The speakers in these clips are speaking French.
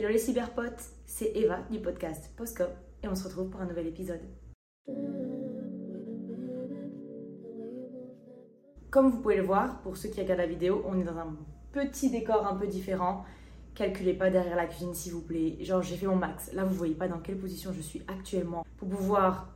Hello les cyberpotes, c'est Eva du podcast Postcop et on se retrouve pour un nouvel épisode. Comme vous pouvez le voir, pour ceux qui regardent la vidéo, on est dans un petit décor un peu différent. Calculez pas derrière la cuisine s'il vous plaît. Genre j'ai fait mon max. Là vous voyez pas dans quelle position je suis actuellement pour pouvoir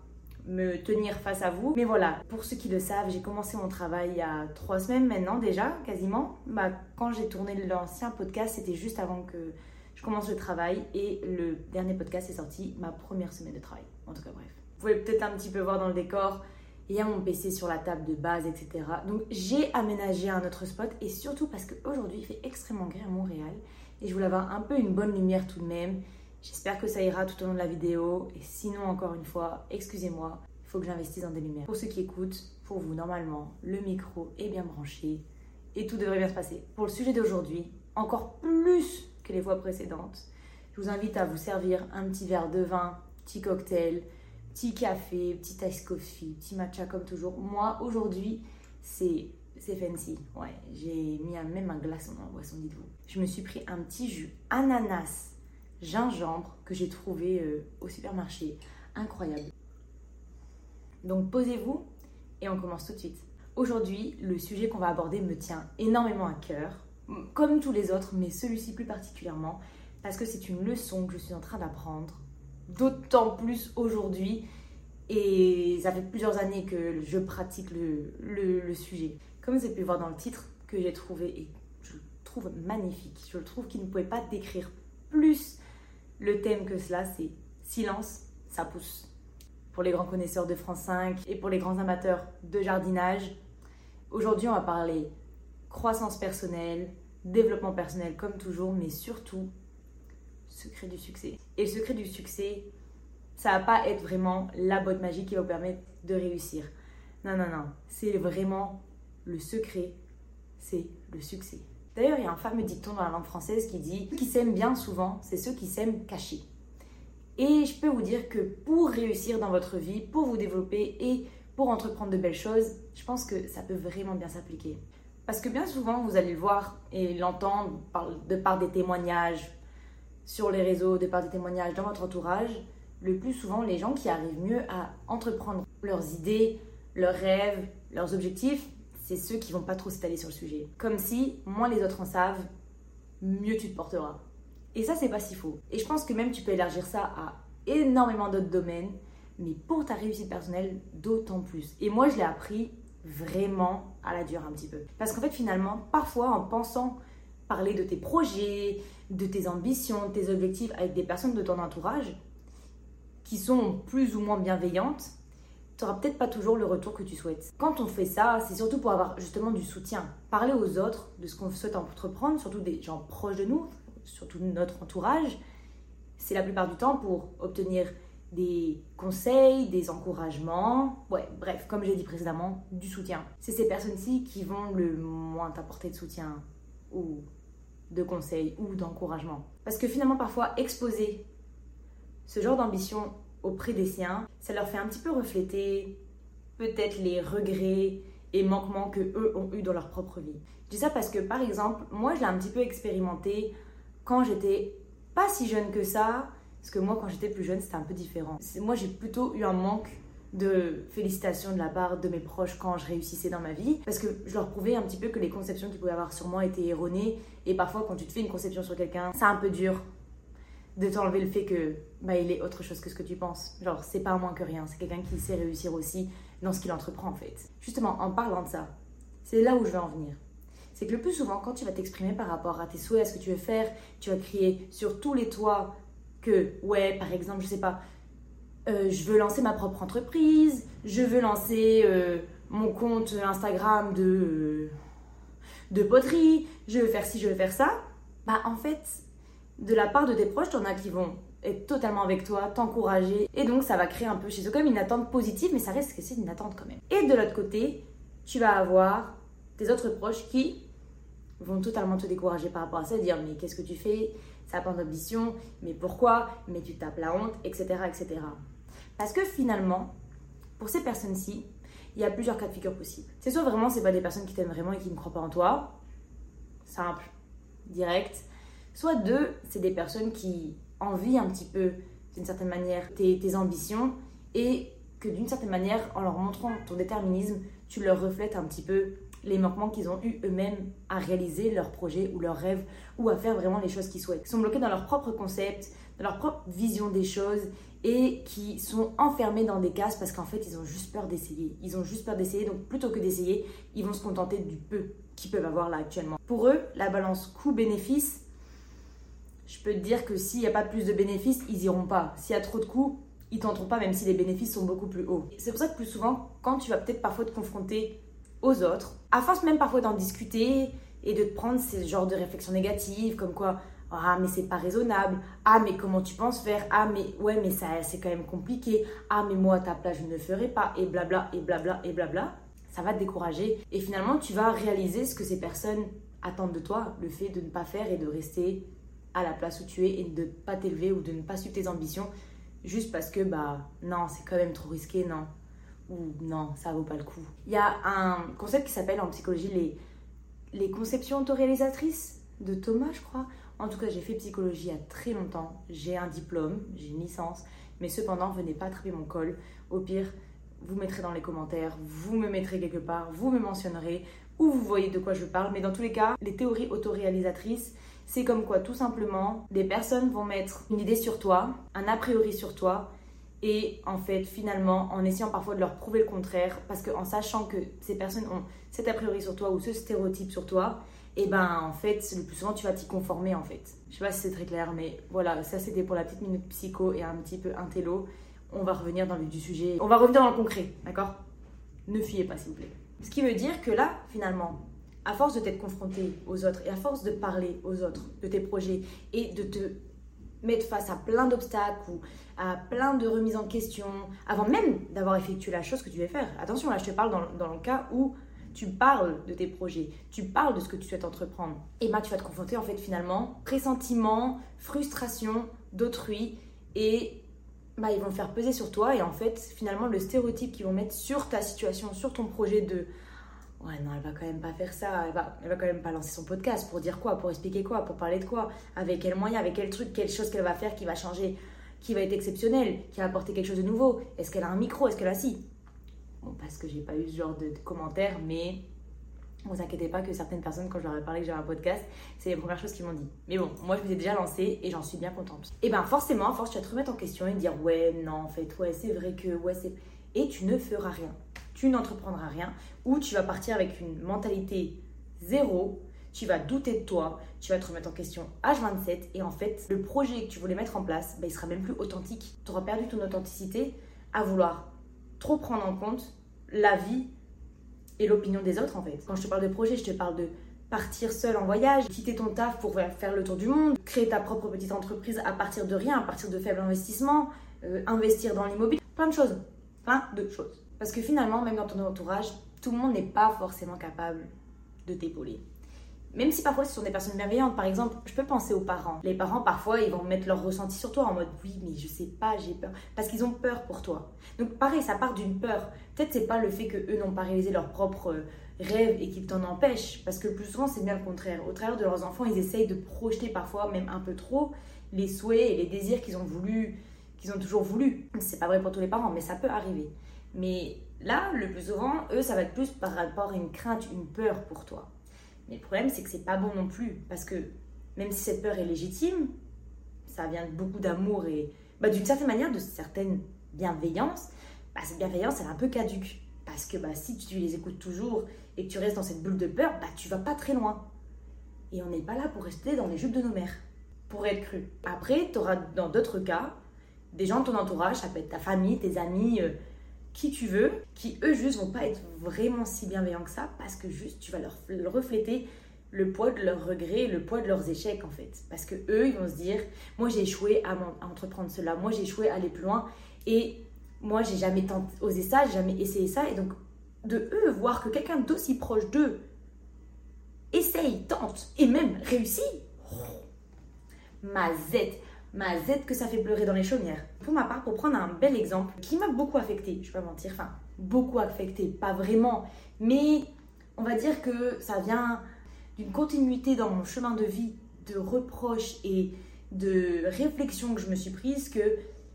me tenir face à vous. Mais voilà, pour ceux qui le savent, j'ai commencé mon travail il y a trois semaines maintenant déjà, quasiment. Bah, quand j'ai tourné l'ancien podcast, c'était juste avant que je commence le travail et le dernier podcast est sorti ma première semaine de travail. En tout cas, bref. Vous pouvez peut-être un petit peu voir dans le décor, il y a mon PC sur la table de base, etc. Donc j'ai aménagé un autre spot et surtout parce qu'aujourd'hui il fait extrêmement gris à Montréal et je voulais avoir un peu une bonne lumière tout de même. J'espère que ça ira tout au long de la vidéo. Et sinon, encore une fois, excusez-moi, il faut que j'investisse dans des lumières. Pour ceux qui écoutent, pour vous, normalement, le micro est bien branché et tout devrait bien se passer. Pour le sujet d'aujourd'hui, encore plus que les fois précédentes, je vous invite à vous servir un petit verre de vin, petit cocktail, petit café, petit ice coffee, petit matcha comme toujours. Moi, aujourd'hui, c'est c'est fancy. Ouais, j'ai mis même un glaçon la boisson, dites-vous. Je me suis pris un petit jus ananas gingembre que j'ai trouvé euh, au supermarché. Incroyable. Donc posez-vous et on commence tout de suite. Aujourd'hui, le sujet qu'on va aborder me tient énormément à cœur, comme tous les autres, mais celui-ci plus particulièrement, parce que c'est une leçon que je suis en train d'apprendre, d'autant plus aujourd'hui, et ça fait plusieurs années que je pratique le, sujet. Comme vous avez pu voir dans le titre, que j'ai trouvé, et je le trouve magnifique, je le trouve qu'il ne pouvait pas décrire plus le thème que cela, c'est silence, ça pousse. Pour les grands connaisseurs de France 5 et pour les grands amateurs de jardinage, aujourd'hui on va parler croissance personnelle, développement personnel comme toujours, mais surtout secret du succès. Et le secret du succès, ça va pas être vraiment la botte magique qui va vous permettre de réussir. Non, non, non. C'est vraiment le secret, c'est le succès. D'ailleurs, il y a un fameux dicton dans la langue française qui dit Ceux qui s'aiment bien souvent, c'est ceux qui s'aiment cachés. Et je peux vous dire que pour réussir dans votre vie, pour vous développer et pour entreprendre de belles choses, je pense que ça peut vraiment bien s'appliquer. Parce que bien souvent, vous allez le voir et l'entendre de par des témoignages sur les réseaux, de par des témoignages dans votre entourage, le plus souvent, les gens qui arrivent mieux à entreprendre leurs idées, leurs rêves, leurs objectifs, c'est ceux qui vont pas trop s'étaler sur le sujet. Comme si moins les autres en savent, mieux tu te porteras. Et ça, c'est pas si faux. Et je pense que même tu peux élargir ça à énormément d'autres domaines, mais pour ta réussite personnelle, d'autant plus. Et moi, je l'ai appris vraiment à la dure un petit peu. Parce qu'en fait, finalement, parfois, en pensant parler de tes projets, de tes ambitions, de tes objectifs avec des personnes de ton entourage qui sont plus ou moins bienveillantes, tu n'auras peut-être pas toujours le retour que tu souhaites. Quand on fait ça, c'est surtout pour avoir justement du soutien. Parler aux autres de ce qu'on souhaite entreprendre, surtout des gens proches de nous, surtout notre entourage, c'est la plupart du temps pour obtenir des conseils, des encouragements, ouais, bref, comme j'ai dit précédemment, du soutien. C'est ces personnes-ci qui vont le moins t'apporter de soutien ou de conseils ou d'encouragement. Parce que finalement, parfois, exposer ce genre d'ambition auprès des siens, ça leur fait un petit peu refléter peut-être les regrets et manquements que eux ont eu dans leur propre vie. Je dis ça parce que par exemple, moi je l'ai un petit peu expérimenté quand j'étais pas si jeune que ça, parce que moi quand j'étais plus jeune c'était un peu différent. Moi j'ai plutôt eu un manque de félicitations de la part de mes proches quand je réussissais dans ma vie, parce que je leur prouvais un petit peu que les conceptions qu'ils pouvaient avoir sur moi étaient erronées, et parfois quand tu te fais une conception sur quelqu'un, c'est un peu dur de t'enlever le fait que bah, il est autre chose que ce que tu penses. Genre, c'est pas moins que rien, c'est quelqu'un qui sait réussir aussi dans ce qu'il entreprend en fait. Justement, en parlant de ça, c'est là où je veux en venir. C'est que le plus souvent, quand tu vas t'exprimer par rapport à tes souhaits, à ce que tu veux faire, tu vas crier sur tous les toits que, ouais, par exemple, je sais pas, euh, je veux lancer ma propre entreprise, je veux lancer euh, mon compte Instagram de, euh, de poterie, je veux faire ci, je veux faire ça. Bah, en fait, de la part de tes proches, en as qui vont être totalement avec toi, t'encourager. Et donc, ça va créer un peu chez eux comme une attente positive, mais ça reste que c'est une attente quand même. Et de l'autre côté, tu vas avoir tes autres proches qui vont totalement te décourager par rapport à ça, dire mais qu'est-ce que tu fais? Ça n'a pas d'ambition, mais pourquoi? Mais tu tapes la honte, etc., etc. Parce que finalement, pour ces personnes-ci, il y a plusieurs cas de figure possibles. C'est soit vraiment c'est pas des personnes qui t'aiment vraiment et qui ne croient pas en toi, simple, direct, Soit deux, c'est des personnes qui envient un petit peu, d'une certaine manière, tes, tes ambitions et que d'une certaine manière, en leur montrant ton déterminisme, tu leur reflètes un petit peu les manquements qu'ils ont eu eux-mêmes à réaliser leurs projets ou leurs rêves ou à faire vraiment les choses qu'ils souhaitent. Ils sont bloqués dans leur propre concept, dans leur propre vision des choses et qui sont enfermés dans des cases parce qu'en fait ils ont juste peur d'essayer. Ils ont juste peur d'essayer donc plutôt que d'essayer, ils vont se contenter du peu qu'ils peuvent avoir là actuellement. Pour eux, la balance coût-bénéfice, je peux te dire que s'il n'y a pas plus de bénéfices, ils iront pas. S'il y a trop de coûts, ils tenteront pas même si les bénéfices sont beaucoup plus hauts. C'est pour ça que plus souvent, quand tu vas peut-être parfois te confronter aux autres, à force même parfois d'en discuter et de te prendre ces genres de réflexions négatives comme quoi ah mais c'est pas raisonnable, ah mais comment tu penses faire, ah mais ouais mais ça c'est quand même compliqué, ah mais moi à ta place je ne le ferai pas et blabla et blabla et blabla, ça va te décourager. Et finalement tu vas réaliser ce que ces personnes attendent de toi, le fait de ne pas faire et de rester à la place où tu es et de ne pas t'élever ou de ne pas suivre tes ambitions juste parce que bah non c'est quand même trop risqué, non ou non, ça vaut pas le coup. Il y a un concept qui s'appelle en psychologie les, les conceptions autoréalisatrices de Thomas, je crois. En tout cas, j'ai fait psychologie il y a très longtemps. J'ai un diplôme, j'ai une licence, mais cependant, venez pas attraper mon col. Au pire, vous mettrez dans les commentaires, vous me mettrez quelque part, vous me mentionnerez, ou vous voyez de quoi je parle. Mais dans tous les cas, les théories autoréalisatrices, c'est comme quoi, tout simplement, des personnes vont mettre une idée sur toi, un a priori sur toi, et en fait, finalement, en essayant parfois de leur prouver le contraire, parce qu'en sachant que ces personnes ont cet a priori sur toi ou ce stéréotype sur toi, et eh ben en fait, le plus souvent tu vas t'y conformer en fait. Je sais pas si c'est très clair, mais voilà, ça c'était pour la petite minute psycho et un petit peu intello. On va revenir dans le du sujet. On va revenir dans le concret, d'accord? Ne fuyez pas s'il vous plaît. Ce qui veut dire que là, finalement, à force de t'être confronté aux autres et à force de parler aux autres de tes projets et de te mettre face à plein d'obstacles ou à plein de remises en question avant même d'avoir effectué la chose que tu veux faire. Attention, là je te parle dans, le cas où tu parles de tes projets, tu parles de ce que tu souhaites entreprendre. Et bah tu vas te confronter en fait finalement pressentiment, frustration d'autrui et bah, ils vont faire peser sur toi et en fait finalement le stéréotype qu'ils vont mettre sur ta situation, sur ton projet de ouais non elle va quand même pas faire ça, elle va, quand même pas lancer son podcast pour dire quoi, pour expliquer quoi, pour parler de quoi, avec quel moyen, avec quel truc, quelle chose qu'elle va faire qui va changer, qui va être exceptionnel, qui va apporter quelque chose de nouveau. Est-ce qu'elle a un micro, est-ce qu'elle a si? Bon, parce que j'ai pas eu ce genre de, commentaires, mais vous inquiétez pas que certaines personnes, quand je leur ai parlé que j'avais un podcast, c'est les premières choses qu'ils m'ont dit. Mais bon, moi je m'étais déjà lancée et j'en suis bien contente. Et ben forcément, à force, tu vas te remettre en question et dire ouais, non, en fait, ouais, c'est vrai que, ouais, c'est. Et tu ne feras rien. Tu n'entreprendras rien. Ou tu vas partir avec une mentalité zéro. Tu vas douter de toi, tu vas te remettre en question H27 et en fait, le projet que tu voulais mettre en place, ben, il sera même plus authentique. Tu auras perdu ton authenticité à vouloir trop prendre en compte la vie et l'opinion des autres en fait. Quand je te parle de projet, je te parle de partir seul en voyage, quitter ton taf pour faire le tour du monde, créer ta propre petite entreprise à partir de rien, à partir de faibles investissements, euh, investir dans l'immobilier, plein de choses, plein de choses. Parce que finalement, même dans ton entourage, tout le monde n'est pas forcément capable de t'épauler. Même si parfois ce sont des personnes bienveillantes, par exemple, je peux penser aux parents. Les parents, parfois, ils vont mettre leur ressenti sur toi en mode oui, mais je sais pas, j'ai peur. Parce qu'ils ont peur pour toi. Donc, pareil, ça part d'une peur. Peut-être c'est pas le fait qu'eux n'ont pas réalisé leurs propres rêves et qu'ils t'en empêchent. Parce que plus souvent, c'est bien le contraire. Au travers de leurs enfants, ils essayent de projeter parfois, même un peu trop, les souhaits et les désirs qu'ils ont voulu, qu'ils ont toujours voulu. C'est pas vrai pour tous les parents, mais ça peut arriver. Mais là, le plus souvent, eux, ça va être plus par rapport à une crainte, une peur pour toi. Mais le problème, c'est que c'est pas bon non plus. Parce que même si cette peur est légitime, ça vient de beaucoup d'amour et bah, d'une certaine manière de certaine bienveillance, bah, cette bienveillance, elle est un peu caduque. Parce que bah, si tu les écoutes toujours et que tu restes dans cette bulle de peur, bah, tu vas pas très loin. Et on n'est pas là pour rester dans les jupes de nos mères, pour être cru. Après, tu auras dans d'autres cas des gens de ton entourage, ça peut être ta famille, tes amis, euh, qui tu veux, qui eux juste vont pas être vraiment si bienveillants que ça parce que juste tu vas leur refléter le poids de leurs regrets, le poids de leurs échecs en fait. Parce que eux, ils vont se dire, moi j'ai échoué à, entreprendre cela, moi j'ai échoué à aller plus loin et moi j'ai jamais osé ça, j'ai jamais essayé ça et donc de eux voir que quelqu'un d'aussi proche d'eux essaye, tente et même réussit, ma zette ma Z que ça fait pleurer dans les chaumières. Pour ma part, pour prendre un bel exemple qui m'a beaucoup affecté, je vais pas mentir, enfin beaucoup affecté, pas vraiment, mais on va dire que ça vient d'une continuité dans mon chemin de vie de reproches et de réflexions que je me suis prise que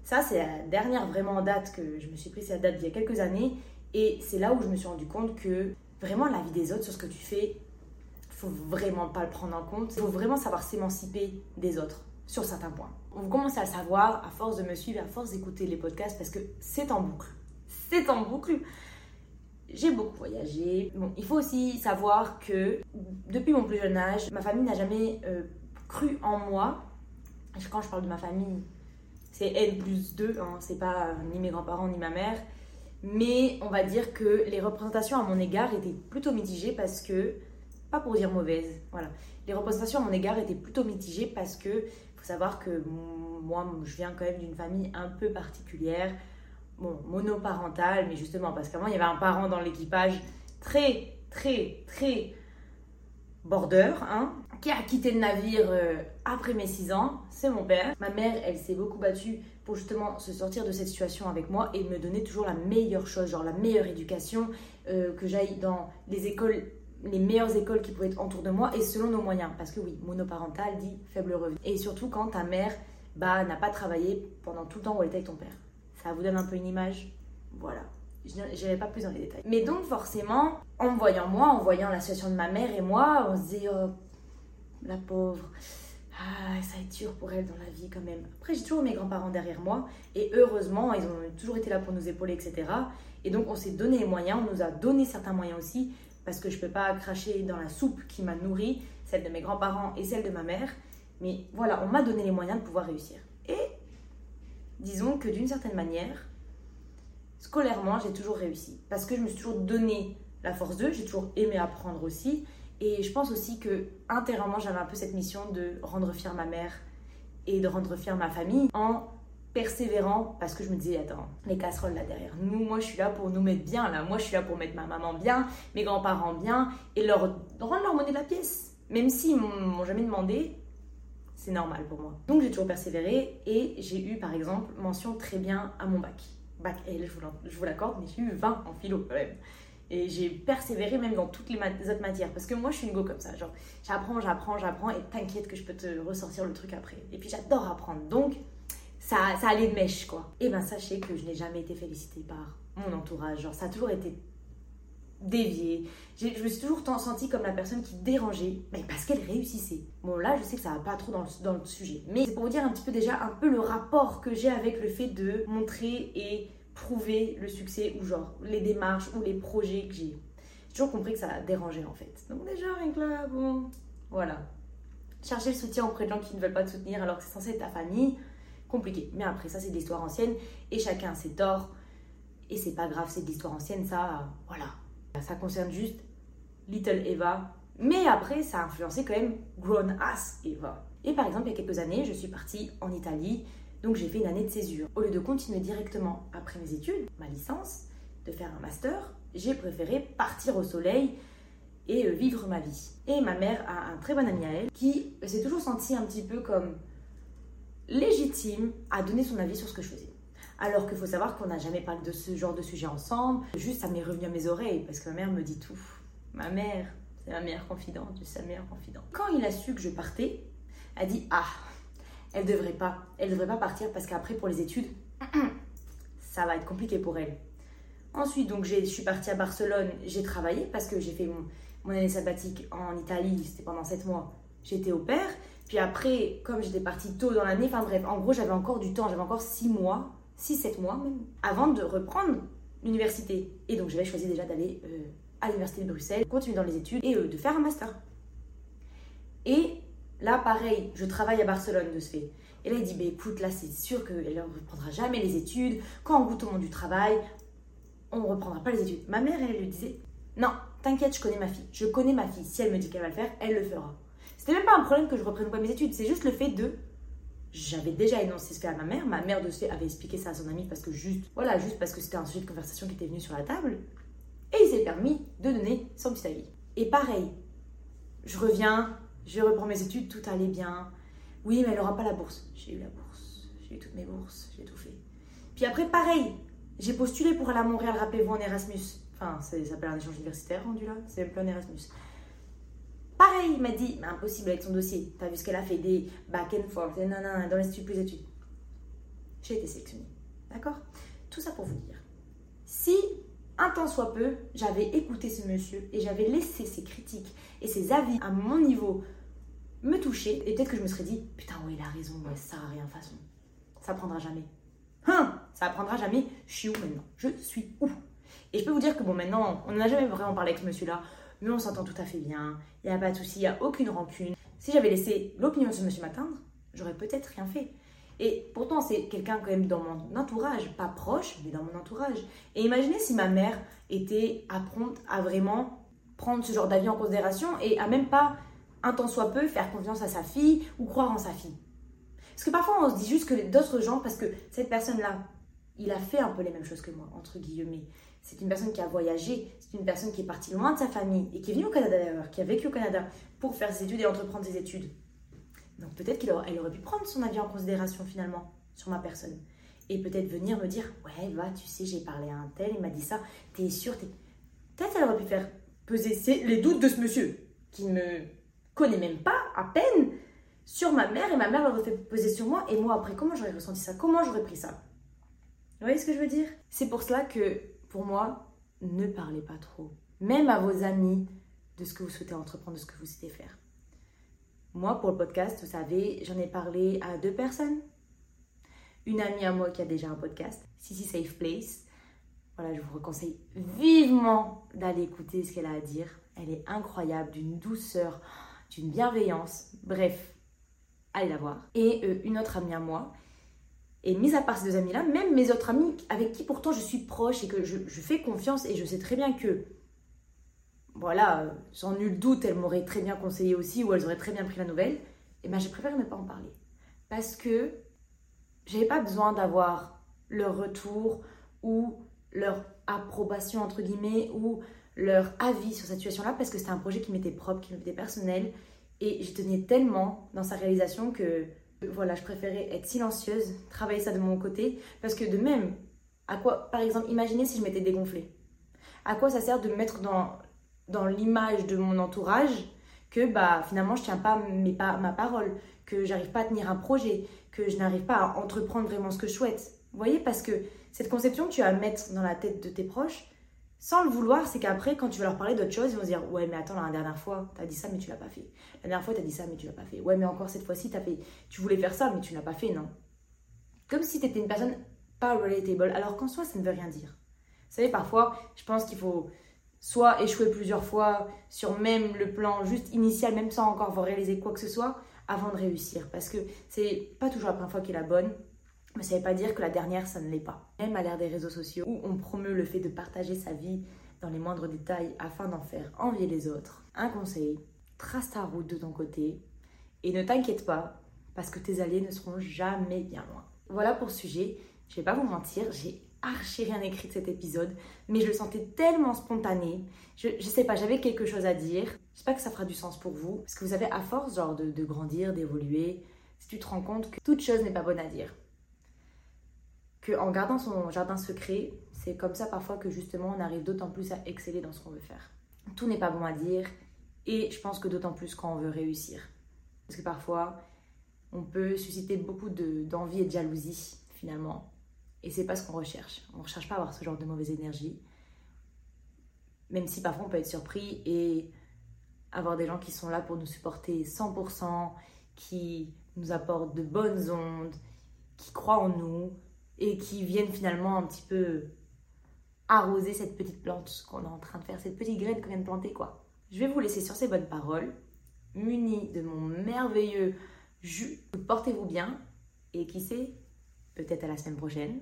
ça, c'est la dernière vraiment date que je me suis prise, c'est la date d'il y a quelques années. Et c'est là où je me suis rendu compte que vraiment la vie des autres sur ce que tu fais, faut vraiment pas le prendre en compte. Il faut vraiment savoir s'émanciper des autres sur certains points. Vous commencez à savoir à force de me suivre, à force d'écouter les podcasts parce que c'est en boucle. C'est en boucle. J'ai beaucoup voyagé. Bon, il faut aussi savoir que depuis mon plus jeune âge, ma famille n'a jamais euh, cru en moi. Quand je parle de ma famille, c'est N plus 2, hein, c'est pas ni mes grands-parents ni ma mère. Mais on va dire que les représentations à mon égard étaient plutôt mitigées parce que, pas pour dire mauvaise, voilà. Les représentations à mon égard étaient plutôt mitigées parce que, faut savoir que moi, je viens quand même d'une famille un peu particulière, bon, monoparentale, mais justement parce qu'avant il y avait un parent dans l'équipage très, très, très border, hein, qui a quitté le navire euh, après mes 6 ans, c'est mon père. Ma mère, elle s'est beaucoup battue pour justement se sortir de cette situation avec moi et me donner toujours la meilleure chose, genre la meilleure éducation, euh, que j'aille dans les écoles, les meilleures écoles qui pourraient être autour de moi et selon nos moyens. Parce que oui, monoparental dit faible revenu. Et surtout quand ta mère bah, n'a pas travaillé pendant tout le temps où elle était avec ton père. Ça vous donne un peu une image Voilà. Je n'irai pas plus dans les détails. Mais donc forcément, en me voyant moi, en voyant la situation de ma mère et moi, on se dit, oh, la pauvre, ah, ça va être dur pour elle dans la vie quand même. Après, j'ai toujours mes grands-parents derrière moi et heureusement, ils ont toujours été là pour nous épauler, etc. Et donc, on s'est donné les moyens, on nous a donné certains moyens aussi parce que je ne peux pas cracher dans la soupe qui m'a nourri, celle de mes grands-parents et celle de ma mère. Mais voilà, on m'a donné les moyens de pouvoir réussir. Et disons que d'une certaine manière, scolairement, j'ai toujours réussi. Parce que je me suis toujours donné la force d'eux, j'ai toujours aimé apprendre aussi. Et je pense aussi que intérieurement, j'avais un peu cette mission de rendre fière ma mère et de rendre fière ma famille en persévérant parce que je me disais attends les casseroles là derrière nous moi je suis là pour nous mettre bien là moi je suis là pour mettre ma maman bien mes grands-parents bien et leur rendre leur monnaie de la pièce même s'ils m'ont jamais demandé c'est normal pour moi donc j'ai toujours persévéré et j'ai eu par exemple mention très bien à mon bac bac L je vous l'accorde mais j'ai eu 20 en philo quand même et j'ai persévéré même dans toutes les, autres matières. Parce que moi, je suis une go comme ça. Genre, j'apprends, j'apprends, j'apprends. Et t'inquiète que je peux te ressortir le truc après. Et puis, j'adore apprendre. Donc, ça, ça allait de mèche, quoi. Et ben, sachez que je n'ai jamais été félicitée par mon entourage. Genre, ça a toujours été dévié. Je me suis toujours sentie comme la personne qui dérangeait, mais parce qu'elle réussissait. Bon, là, je sais que ça va pas trop dans le, dans le sujet. Mais c'est pour vous dire un petit peu déjà un peu le rapport que j'ai avec le fait de montrer et prouver le succès ou genre les démarches ou les projets que j'ai. J'ai toujours compris que ça a dérangé en fait. Donc déjà, rien que là, bon, voilà. Chercher le soutien auprès de gens qui ne veulent pas te soutenir alors que c'est censé être ta famille, compliqué. Mais après, ça c'est de l'histoire ancienne et chacun ses torts. Et c'est pas grave, c'est de l'histoire ancienne, ça, voilà. Ça concerne juste Little Eva. Mais après, ça a influencé quand même Grown Ass Eva. Et par exemple, il y a quelques années, je suis partie en Italie donc j'ai fait une année de césure. Au lieu de continuer directement après mes études, ma licence, de faire un master, j'ai préféré partir au soleil et euh, vivre ma vie. Et ma mère a un très bon ami à elle qui s'est toujours senti un petit peu comme légitime à donner son avis sur ce que je faisais. Alors qu'il faut savoir qu'on n'a jamais parlé de ce genre de sujet ensemble. Juste, ça m'est revenu à mes oreilles parce que ma mère me dit tout. Ma mère, c'est ma meilleure confidente, c'est sa meilleure confidente. Quand il a su que je partais, elle dit Ah, elle devrait pas. Elle devrait pas partir parce qu'après, pour les études, ça va être compliqué pour elle. Ensuite, donc, je suis partie à Barcelone, j'ai travaillé parce que j'ai fait mon, année sabbatique en Italie, c'était pendant 7 mois. J'étais au père. Puis après, comme j'étais partie tôt dans l'année, enfin bref, en gros, j'avais encore du temps, j'avais encore 6 mois, 6-7 mois même, avant de reprendre l'université. Et donc, j'avais choisi déjà d'aller euh, à l'université de Bruxelles, continuer dans les études et euh, de faire un master. Et Là, pareil, je travaille à Barcelone de ce fait. Et là, il dit, bah, écoute, là, c'est sûr qu'elle ne reprendra jamais les études. Quand on goûte au monde du travail, on ne reprendra pas les études. Ma mère, elle, lui disait, non, t'inquiète, je connais ma fille. Je connais ma fille. Si elle me dit qu'elle va le faire, elle le fera. C'était même pas un problème que je reprenne pas mes études. C'est juste le fait de... J'avais déjà énoncé ce fait à ma mère. Ma mère, de ce fait, avait expliqué ça à son ami parce que juste... Voilà, juste parce que c'était un sujet de conversation qui était venu sur la table. Et il s'est permis de donner son petit avis. Et pareil, je reviens je reprends mes études, tout allait bien. Oui, mais elle n'aura pas la bourse. J'ai eu la bourse, j'ai eu toutes mes bourses, j'ai tout fait. Puis après, pareil, j'ai postulé pour aller à Montréal, rappelez-vous, en Erasmus. Enfin, ça s'appelle un échange universitaire rendu là, c'est même plus un Erasmus. Pareil, il m'a dit, mais impossible avec son dossier. T'as vu ce qu'elle a fait, des back and forth, et nanana, dans l'institut plus études. J'ai été sélectionnée. D'accord? Tout ça pour vous dire. Si, un temps soit peu, j'avais écouté ce monsieur et j'avais laissé ses critiques et ses avis à mon niveau me toucher, et peut-être que je me serais dit, putain, ouais, il a raison, ouais, ça sert à rien façon. Ça prendra jamais. Hein? Ça prendra jamais. Je suis où maintenant? Je suis où? Et je peux vous dire que bon, maintenant, on n'a jamais vraiment parlé avec ce monsieur-là, mais on s'entend tout à fait bien. Il n'y a pas de souci, il n'y a aucune rancune. Si j'avais laissé l'opinion de ce monsieur m'atteindre, j'aurais peut-être rien fait. Et pourtant, c'est quelqu'un quand même dans mon entourage, pas proche, mais dans mon entourage. Et imaginez si ma mère était à à vraiment prendre ce genre d'avis en considération et à même pas, un temps soit peu, faire confiance à sa fille ou croire en sa fille. Parce que parfois, on se dit juste que d'autres gens, parce que cette personne-là, il a fait un peu les mêmes choses que moi, entre guillemets. C'est une personne qui a voyagé, c'est une personne qui est partie loin de sa famille et qui est venue au Canada d'ailleurs, qui a vécu au Canada pour faire ses études et entreprendre ses études. Donc peut-être qu'elle aurait, pu prendre son avis en considération finalement sur ma personne. Et peut-être venir me dire Ouais, va, tu sais, j'ai parlé à un tel, il m'a dit ça, t'es sûr Peut-être qu'elle aurait pu faire peser les doutes de ce monsieur qui ne me connaît même pas à peine sur ma mère et ma mère l'aurait fait peser sur moi. Et moi, après, comment j'aurais ressenti ça? Comment j'aurais pris ça? Vous voyez ce que je veux dire? C'est pour cela que, pour moi, ne parlez pas trop. Même à vos amis de ce que vous souhaitez entreprendre, de ce que vous souhaitez faire. Moi, pour le podcast, vous savez, j'en ai parlé à deux personnes. Une amie à moi qui a déjà un podcast, Sissy Safe Place. Voilà, je vous conseille vivement d'aller écouter ce qu'elle a à dire. Elle est incroyable, d'une douceur, d'une bienveillance. Bref, allez la voir. Et euh, une autre amie à moi. Et mis à part ces deux amis-là, même mes autres amis avec qui pourtant je suis proche et que je, je fais confiance et je sais très bien que voilà, sans nul doute, elles m'auraient très bien conseillé aussi ou elles auraient très bien pris la nouvelle, et eh ben j'ai préféré ne pas en parler. Parce que j'avais pas besoin d'avoir leur retour ou leur approbation, entre guillemets, ou leur avis sur cette situation-là, parce que c'était un projet qui m'était propre, qui m'était personnel, et j'y tenais tellement dans sa réalisation que voilà, je préférais être silencieuse, travailler ça de mon côté, parce que de même, à quoi, par exemple, imaginez si je m'étais dégonflée. À quoi ça sert de me mettre dans dans l'image de mon entourage que bah finalement je tiens pas, mes, pas ma parole, que j'arrive pas à tenir un projet, que je n'arrive pas à entreprendre vraiment ce que je souhaite. Vous voyez parce que cette conception que tu vas mettre dans la tête de tes proches sans le vouloir, c'est qu'après quand tu vas leur parler d'autre chose, ils vont se dire "Ouais, mais attends, la dernière fois, tu as dit ça mais tu l'as pas fait. La dernière fois, tu as dit ça mais tu l'as pas fait. Ouais, mais encore cette fois-ci, fait tu voulais faire ça mais tu l'as pas fait, non." Comme si tu étais une personne pas relatable alors qu'en soi, ça ne veut rien dire. Vous savez, parfois, je pense qu'il faut soit échouer plusieurs fois sur même le plan juste initial, même sans encore réalisé quoi que ce soit, avant de réussir. Parce que c'est pas toujours la première fois qui est la bonne, mais ça veut pas dire que la dernière, ça ne l'est pas. Même à l'ère des réseaux sociaux, où on promeut le fait de partager sa vie dans les moindres détails afin d'en faire envier les autres, un conseil, trace ta route de ton côté et ne t'inquiète pas, parce que tes alliés ne seront jamais bien loin. Voilà pour ce sujet. Je vais pas vous mentir, j'ai archi rien écrit de cet épisode, mais je le sentais tellement spontané. Je, je sais pas, j'avais quelque chose à dire. J'espère que ça fera du sens pour vous, parce que vous avez à force genre de grandir, d'évoluer, si tu te rends compte que toute chose n'est pas bonne à dire. Que en gardant son jardin secret, c'est comme ça parfois que justement on arrive d'autant plus à exceller dans ce qu'on veut faire. Tout n'est pas bon à dire, et je pense que d'autant plus quand on veut réussir. Parce que parfois, on peut susciter beaucoup d'envie et de jalousie finalement et c'est pas ce qu'on recherche. On recherche pas avoir ce genre de mauvaise énergie. Même si parfois on peut être surpris et avoir des gens qui sont là pour nous supporter 100%, qui nous apportent de bonnes ondes, qui croient en nous et qui viennent finalement un petit peu arroser cette petite plante qu'on est en train de faire, cette petite graine qu'on vient de planter quoi. Je vais vous laisser sur ces bonnes paroles, munis de mon merveilleux jus. Portez-vous bien et qui sait, peut-être à la semaine prochaine